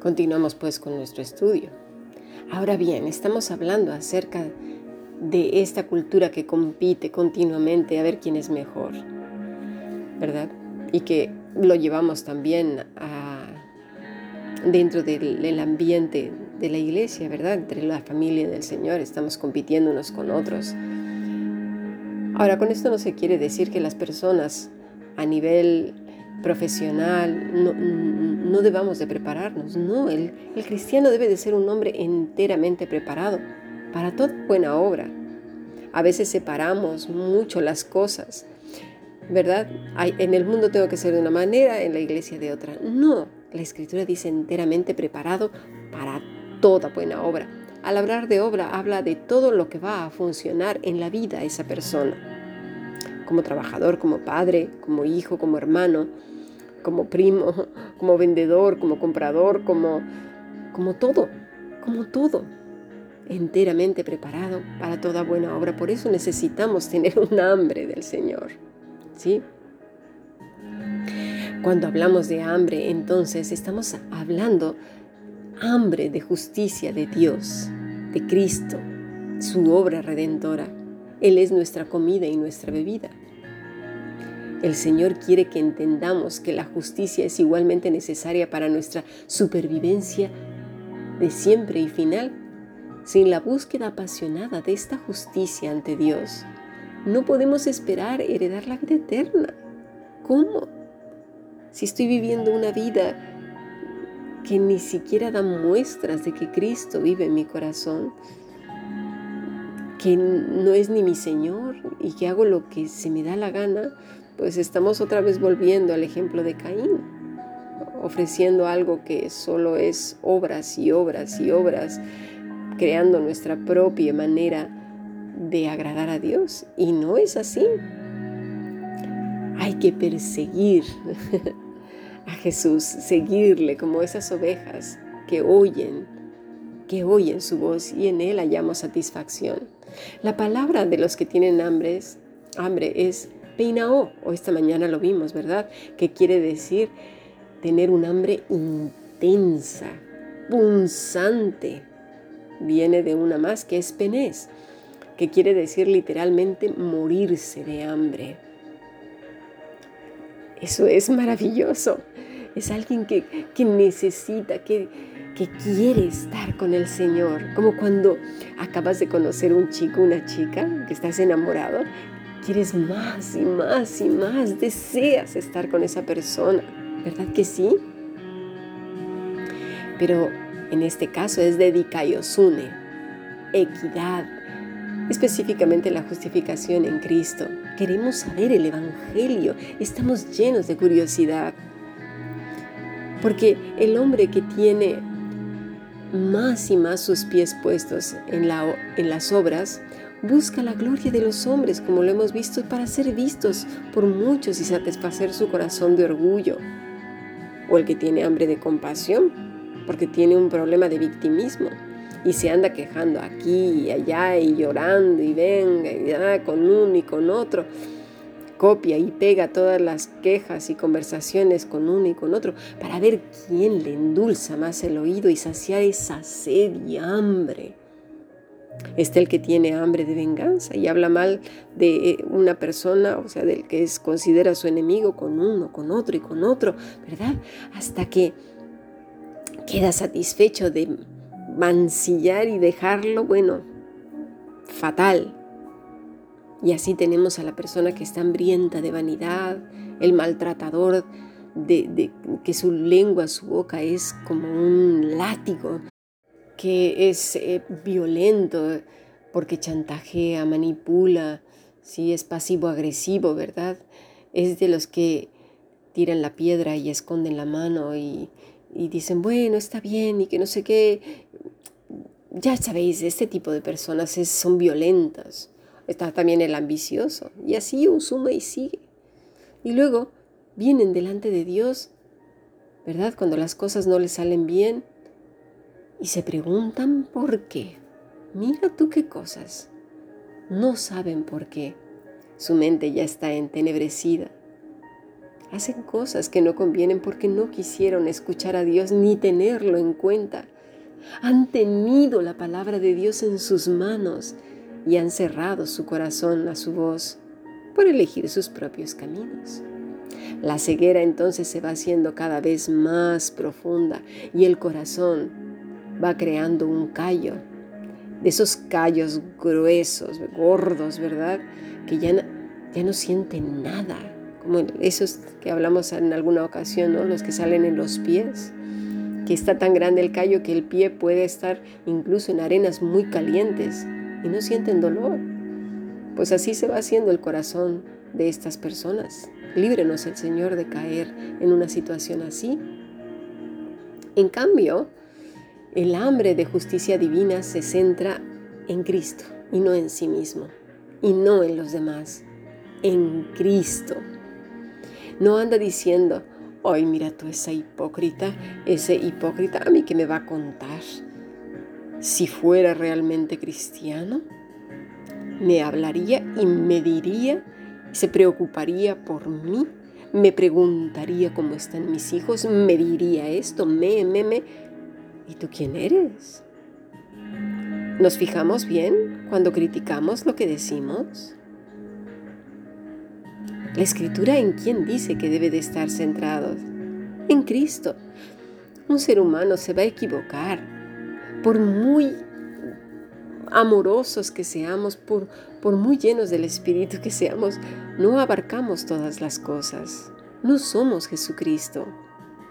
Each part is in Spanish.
Continuamos pues con nuestro estudio. Ahora bien, estamos hablando acerca de esta cultura que compite continuamente a ver quién es mejor, ¿verdad? Y que lo llevamos también dentro del ambiente de la iglesia, ¿verdad? Entre la familia del Señor, estamos compitiendo unos con otros. Ahora, con esto no se quiere decir que las personas a nivel profesional, no, debamos de prepararnos. No, el, cristiano debe de ser un hombre enteramente preparado para toda buena obra. A veces separamos mucho las cosas, ¿verdad? en el mundo tengo que ser de una manera, en la iglesia de otra. No, la escritura dice enteramente preparado para toda buena obra. Al hablar de obra, habla de todo lo que va a funcionar en la vida esa persona como trabajador, como padre, como hijo, como hermano, como primo, como vendedor, como comprador, como, como todo, como todo, enteramente preparado para toda buena obra. Por eso necesitamos tener un hambre del Señor. ¿Sí? Cuando hablamos de hambre, entonces estamos hablando hambre de justicia de Dios, de Cristo, su obra redentora. Él es nuestra comida y nuestra bebida. El Señor quiere que entendamos que la justicia es igualmente necesaria para nuestra supervivencia de siempre y final. Sin la búsqueda apasionada de esta justicia ante Dios, no podemos esperar heredar la vida eterna. ¿Cómo? Si estoy viviendo una vida que ni siquiera da muestras de que Cristo vive en mi corazón, que no es ni mi Señor y que hago lo que se me da la gana, pues estamos otra vez volviendo al ejemplo de Caín, ofreciendo algo que solo es obras y obras y obras, creando nuestra propia manera de agradar a Dios. Y no es así. Hay que perseguir a Jesús, seguirle como esas ovejas que oyen, que oyen su voz y en Él hallamos satisfacción. La palabra de los que tienen hambre es, hambre es Peinao, o esta mañana lo vimos, ¿verdad? Que quiere decir tener un hambre intensa, punzante. Viene de una más que es penés, que quiere decir literalmente morirse de hambre. Eso es maravilloso. Es alguien que, necesita, que, que quiere estar con el Señor. Como cuando acabas de conocer un chico, una chica, que estás enamorado, quieres más y más y más, deseas estar con esa persona, ¿verdad que sí? Pero en este caso es dedicayosune, equidad, específicamente la justificación en Cristo. Queremos saber el Evangelio, estamos llenos de curiosidad, porque el hombre que tiene más y más sus pies puestos en, la, en las obras, busca la gloria de los hombres, como lo hemos visto, para ser vistos por muchos y satisfacer su corazón de orgullo. O el que tiene hambre de compasión, porque tiene un problema de victimismo y se anda quejando aquí y allá y llorando y venga y da con uno y con otro. Copia y pega todas las quejas y conversaciones con uno y con otro para ver quién le endulza más el oído y saciar esa sed y hambre Está el que tiene hambre de venganza y habla mal de eh, una persona, o sea, del que es, considera su enemigo con uno, con otro y con otro, ¿verdad? Hasta que queda satisfecho de mancillar y dejarlo, bueno, fatal. Y así tenemos a la persona que está hambrienta de vanidad, el maltratador, de, que su lengua, su boca es como un látigo que es eh, violento porque chantajea, manipula, ¿sí? es pasivo-agresivo, ¿verdad? Es de los que tiran la piedra y esconden la mano y, dicen, bueno, está bien y que no sé qué. Ya sabéis, este tipo de personas son violentas. Está también el ambicioso. Y así un suma y sigue. Y luego vienen delante de Dios, ¿verdad? Cuando las cosas no les salen bien, y se preguntan por qué. Mira tú qué cosas. No saben por qué. Su mente ya está entenebrecida. Hacen cosas que no convienen porque no quisieron escuchar a Dios ni tenerlo en cuenta. Han tenido la palabra de Dios en sus manos y han cerrado su corazón a su voz por elegir sus propios caminos. La ceguera entonces se va haciendo cada vez más profunda y el corazón va creando un callo, de esos callos gruesos, gordos, ¿verdad? Que ya, ya no sienten nada, como esos que hablamos en alguna ocasión, ¿no? Los que salen en los pies, que está tan grande el callo que el pie puede estar incluso en arenas muy calientes y no sienten dolor. Pues así se va haciendo el corazón de estas personas. Líbrenos el Señor de caer en una situación así. En cambio, el hambre de justicia divina se centra en Cristo y no en sí mismo, y no en los demás, en Cristo. No anda diciendo, ay, mira tú esa hipócrita, ese hipócrita, a mí que me va a contar. Si fuera realmente cristiano, me hablaría y me diría se preocuparía por mí, me preguntaría cómo están mis hijos, me diría esto, me, me, me. ¿Y tú quién eres? ¿Nos fijamos bien cuando criticamos lo que decimos? La escritura en quién dice que debe de estar centrado? En Cristo. Un ser humano se va a equivocar. Por muy amorosos que seamos, por, por muy llenos del Espíritu que seamos, no abarcamos todas las cosas. No somos Jesucristo.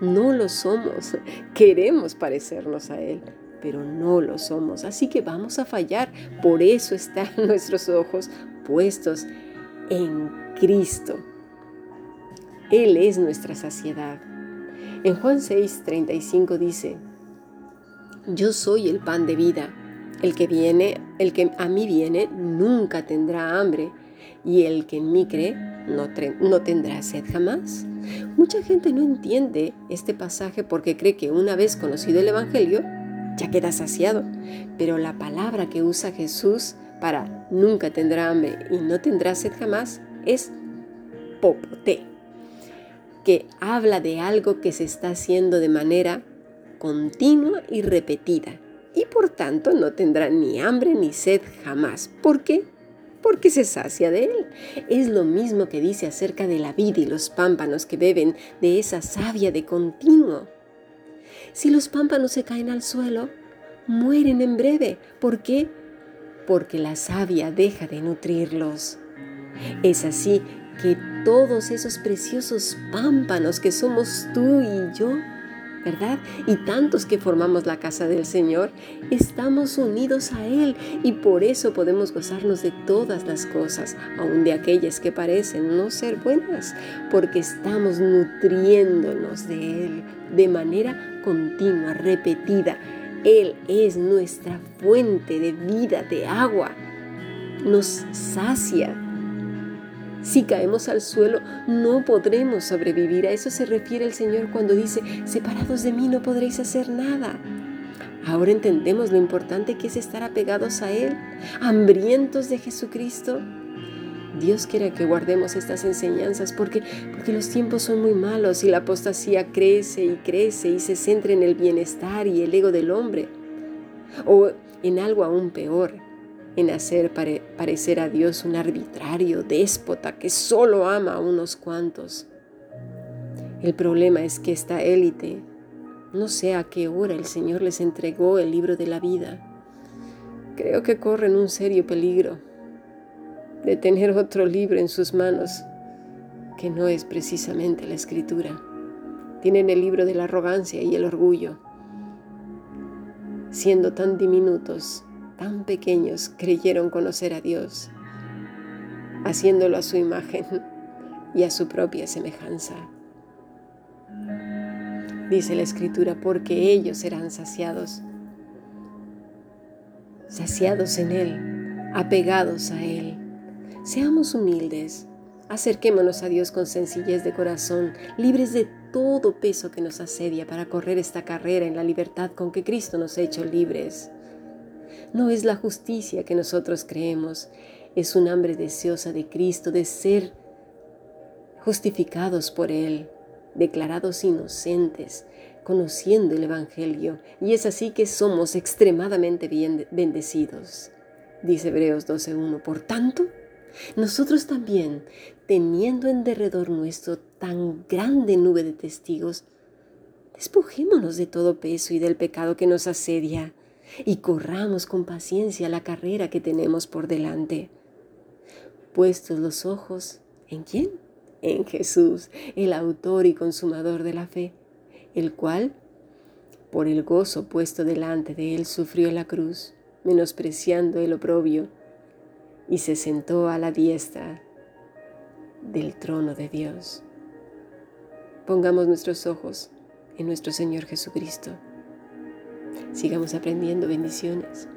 No lo somos. Queremos parecernos a Él, pero no lo somos. Así que vamos a fallar. Por eso están nuestros ojos puestos en Cristo. Él es nuestra saciedad. En Juan 6, 35 dice, Yo soy el pan de vida. El que viene, el que a mí viene, nunca tendrá hambre, y el que en mí cree, no, no tendrá sed jamás. Mucha gente no entiende este pasaje porque cree que una vez conocido el Evangelio, ya queda saciado. Pero la palabra que usa Jesús para nunca tendrá hambre y no tendrá sed jamás es popote, que habla de algo que se está haciendo de manera continua y repetida y por tanto no tendrá ni hambre ni sed jamás. ¿Por qué? Porque se sacia de él. Es lo mismo que dice acerca de la vida y los pámpanos que beben de esa savia de continuo. Si los pámpanos se caen al suelo, mueren en breve. ¿Por qué? Porque la savia deja de nutrirlos. Es así que todos esos preciosos pámpanos que somos tú y yo, ¿verdad? Y tantos que formamos la casa del Señor, estamos unidos a Él y por eso podemos gozarnos de todas las cosas, aun de aquellas que parecen no ser buenas, porque estamos nutriéndonos de Él de manera continua, repetida. Él es nuestra fuente de vida, de agua. Nos sacia si caemos al suelo, no podremos sobrevivir. A eso se refiere el Señor cuando dice, separados de mí no podréis hacer nada. Ahora entendemos lo importante que es estar apegados a Él, hambrientos de Jesucristo. Dios quiere que guardemos estas enseñanzas porque, porque los tiempos son muy malos y la apostasía crece y crece y se centra en el bienestar y el ego del hombre. O en algo aún peor, en hacer parecer a Dios un arbitrario déspota que solo ama a unos cuantos. El problema es que esta élite, no sé a qué hora el Señor les entregó el libro de la vida. Creo que corren un serio peligro de tener otro libro en sus manos que no es precisamente la escritura. Tienen el libro de la arrogancia y el orgullo. Siendo tan diminutos, tan pequeños creyeron conocer a Dios, haciéndolo a su imagen y a su propia semejanza. Dice la escritura, porque ellos serán saciados, saciados en Él, apegados a Él. Seamos humildes, acerquémonos a Dios con sencillez de corazón, libres de todo peso que nos asedia para correr esta carrera en la libertad con que Cristo nos ha hecho libres. No es la justicia que nosotros creemos, es un hambre deseosa de Cristo de ser justificados por Él, declarados inocentes, conociendo el Evangelio, y es así que somos extremadamente bien bendecidos. Dice Hebreos 12.1, por tanto, nosotros también, teniendo en derredor nuestro tan grande nube de testigos, despojémonos de todo peso y del pecado que nos asedia, y corramos con paciencia la carrera que tenemos por delante. Puestos los ojos, ¿en quién? En Jesús, el autor y consumador de la fe, el cual, por el gozo puesto delante de él, sufrió la cruz, menospreciando el oprobio, y se sentó a la diestra del trono de Dios. Pongamos nuestros ojos en nuestro Señor Jesucristo. Sigamos aprendiendo bendiciones.